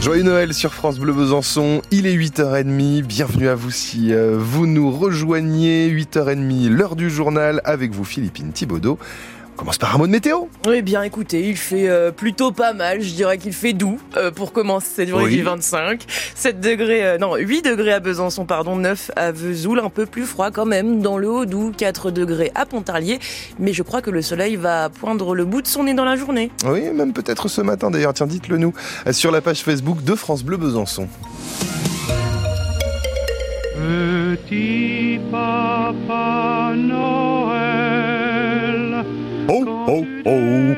Joyeux Noël sur France Bleu Besançon, il est 8h30, bienvenue à vous si euh, vous nous rejoignez, 8h30, l'heure du journal avec vous Philippine Thibaudot. On commence par un mot de météo. Eh bien, écoutez, il fait euh, plutôt pas mal. Je dirais qu'il fait doux euh, pour commencer cette journée du 25. 7 degrés, euh, non, 8 degrés à Besançon, pardon, 9 à Vesoul, un peu plus froid quand même dans le Haut-Doubs, 4 degrés à Pontarlier. Mais je crois que le soleil va poindre le bout de son nez dans la journée. Oui, même peut-être ce matin d'ailleurs. Tiens, dites-le nous sur la page Facebook de France Bleu Besançon. Petit papa. Oh, oh,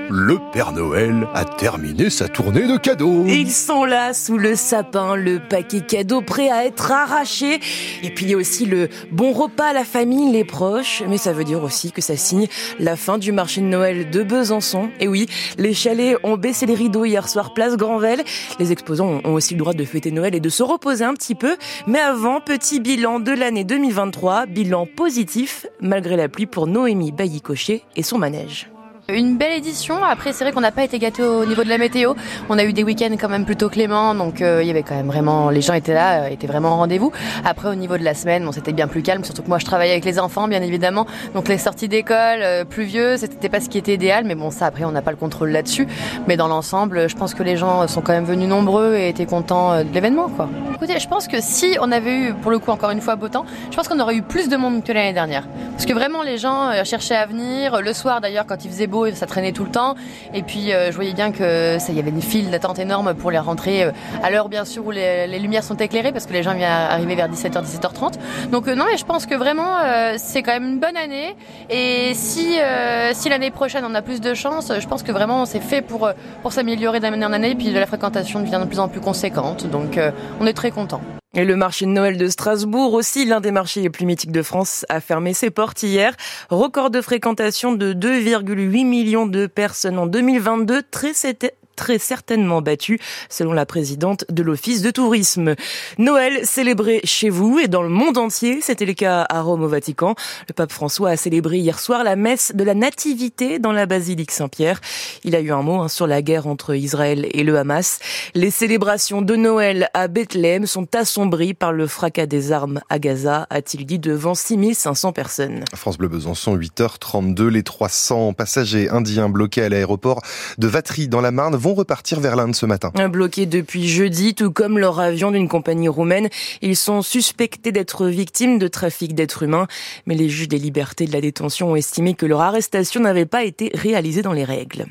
le Père Noël a terminé sa tournée de cadeaux. Ils sont là sous le sapin, le paquet cadeau prêt à être arraché. Et puis il y a aussi le bon repas à la famille, les proches. Mais ça veut dire aussi que ça signe la fin du marché de Noël de Besançon. Et oui, les chalets ont baissé les rideaux hier soir place Granvelle. Les exposants ont aussi le droit de fêter Noël et de se reposer un petit peu. Mais avant, petit bilan de l'année 2023, bilan positif malgré la pluie pour Noémie Bailly-Cochet et son manège. Une belle édition. Après, c'est vrai qu'on n'a pas été gâtés au niveau de la météo. On a eu des week-ends quand même plutôt cléments, donc euh, y avait quand même vraiment, les gens étaient là, euh, étaient vraiment au rendez-vous. Après, au niveau de la semaine, bon, c'était bien plus calme, surtout que moi, je travaillais avec les enfants, bien évidemment. Donc les sorties d'école, euh, pluvieux, c'était pas ce qui était idéal, mais bon, ça, après, on n'a pas le contrôle là-dessus. Mais dans l'ensemble, je pense que les gens sont quand même venus nombreux et étaient contents euh, de l'événement, quoi. Écoutez, je pense que si on avait eu, pour le coup, encore une fois, beau temps, je pense qu'on aurait eu plus de monde que l'année dernière. Parce que vraiment, les gens euh, cherchaient à venir. Le soir, d'ailleurs, quand il faisait beau, ça traînait tout le temps. Et puis, euh, je voyais bien que ça, y avait une file d'attente énorme pour les rentrer euh, à l'heure, bien sûr, où les, lumières sont éclairées, parce que les gens viennent arriver vers 17h, 17h30. Donc, non, mais je pense que vraiment, c'est quand même une bonne année. Et si, si l'année prochaine, on a plus de chance, je pense que vraiment, c'est fait pour, pour s'améliorer d'année en année. Puis, la fréquentation devient de plus en plus conséquente. Donc, on est très Et le marché de Noël de Strasbourg, aussi l'un des marchés les plus mythiques de France, a fermé ses portes hier. Record de fréquentation de 2,8 millions de personnes en 2022, très très certainement battu, selon la présidente de l'Office de tourisme. Noël célébré chez vous et dans le monde entier, c'était le cas à Rome au Vatican. Le pape François a célébré hier soir la messe de la Nativité dans la basilique Saint-Pierre. Il a eu un mot hein, sur la guerre entre Israël et le Hamas. Les célébrations de Noël à Bethléem sont assombries par le fracas des armes à Gaza, a-t-il dit devant 6500 personnes. France Bleu Besançon, 8h32. Les 300 passagers indiens bloqués à l'aéroport de Vatry dans la Marne vont repartir vers l'Inde ce matin. Bloqués depuis jeudi, tout comme leur avion d'une compagnie roumaine, ils sont suspectés d'être victimes de trafic d'êtres humains. Mais les juges des libertés de la détention ont estimé que leur arrestation n'avait pas été réalisée dans les règles.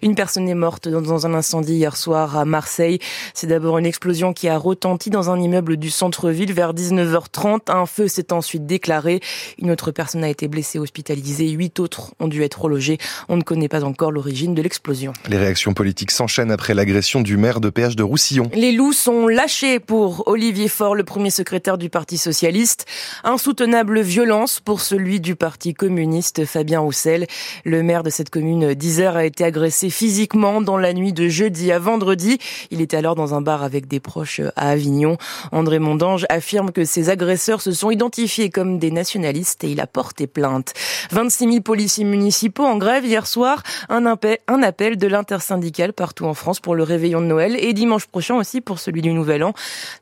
Une personne est morte dans un incendie hier soir à Marseille. C'est d'abord une explosion qui a retenti dans un immeuble du centre-ville vers 19h30. Un feu s'est ensuite déclaré. Une autre personne a été blessée hospitalisée. Huit autres ont dû être relogés. On ne connaît pas encore l'origine de l'explosion. Les réactions politiques s'enchaînent après l'agression du maire de péage de Roussillon. Les loups sont lâchés pour Olivier Faure, le premier secrétaire du Parti socialiste. Insoutenable violence pour celui du Parti communiste, Fabien Roussel. Le maire de cette commune d'Isère a été agressé physiquement dans la nuit de jeudi à vendredi. Il était alors dans un bar avec des proches à Avignon. André Mondange affirme que ces agresseurs se sont identifiés comme des nationalistes et il a porté plainte. 26 000 policiers municipaux en grève hier soir. Un appel de l'intersyndicale partout en France pour le réveillon de Noël et dimanche prochain aussi pour celui du Nouvel An.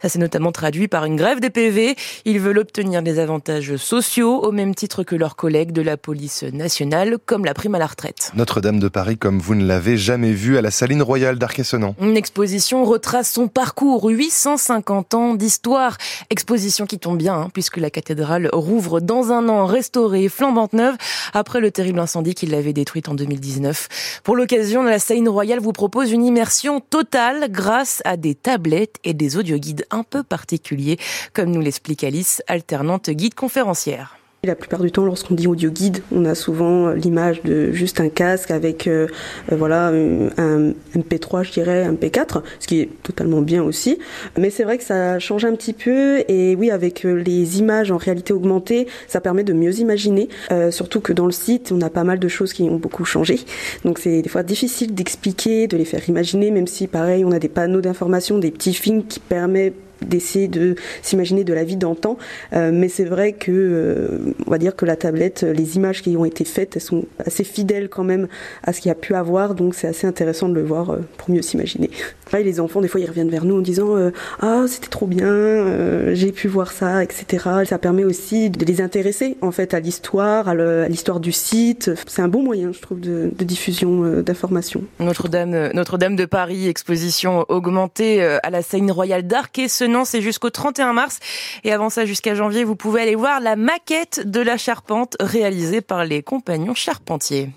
Ça s'est notamment traduit par une grève des PV. Ils veulent obtenir des avantages sociaux au même titre que leurs collègues de la police nationale, comme la prime à la retraite. Notre-Dame de Paris, comme vous ne l'avez jamais vu à la Saline Royale d'Arquesonant. Une exposition retrace son parcours, 850 ans d'histoire. Exposition qui tombe bien, hein, puisque la cathédrale rouvre dans un an, restaurée, flambante neuve, après le terrible incendie qui l'avait détruite en 2019. Pour l'occasion, la Saline Royale vous propose une immersion totale grâce à des tablettes et des audioguides un peu particuliers, comme nous l'explique Alice, alternante guide conférencière. La plupart du temps, lorsqu'on dit audio guide, on a souvent l'image de juste un casque avec euh, voilà un MP3, je dirais, un P4, ce qui est totalement bien aussi. Mais c'est vrai que ça change un petit peu et oui, avec les images en réalité augmentée, ça permet de mieux imaginer. Euh, surtout que dans le site, on a pas mal de choses qui ont beaucoup changé. Donc c'est des fois difficile d'expliquer, de les faire imaginer, même si pareil, on a des panneaux d'information, des petits films qui permettent d'essayer de s'imaginer de la vie d'antan. mais c'est vrai que, on va dire que la tablette, les images qui ont été faites, elles sont assez fidèles quand même à ce qu'il y a pu avoir, donc c'est assez intéressant de le voir pour mieux s'imaginer. les enfants, des fois, ils reviennent vers nous en disant ah c'était trop bien, j'ai pu voir ça, etc. Ça permet aussi de les intéresser en fait à l'histoire, à l'histoire du site. C'est un bon moyen, je trouve, de, diffusion euh, d'informations. Notre-Dame, euh, Notre-Dame de Paris, exposition augmentée euh, à la scène royale d'Arc et Senan, c'est jusqu'au 31 mars. Et avant ça, jusqu'à janvier, vous pouvez aller voir la maquette de la charpente réalisée par les compagnons charpentiers.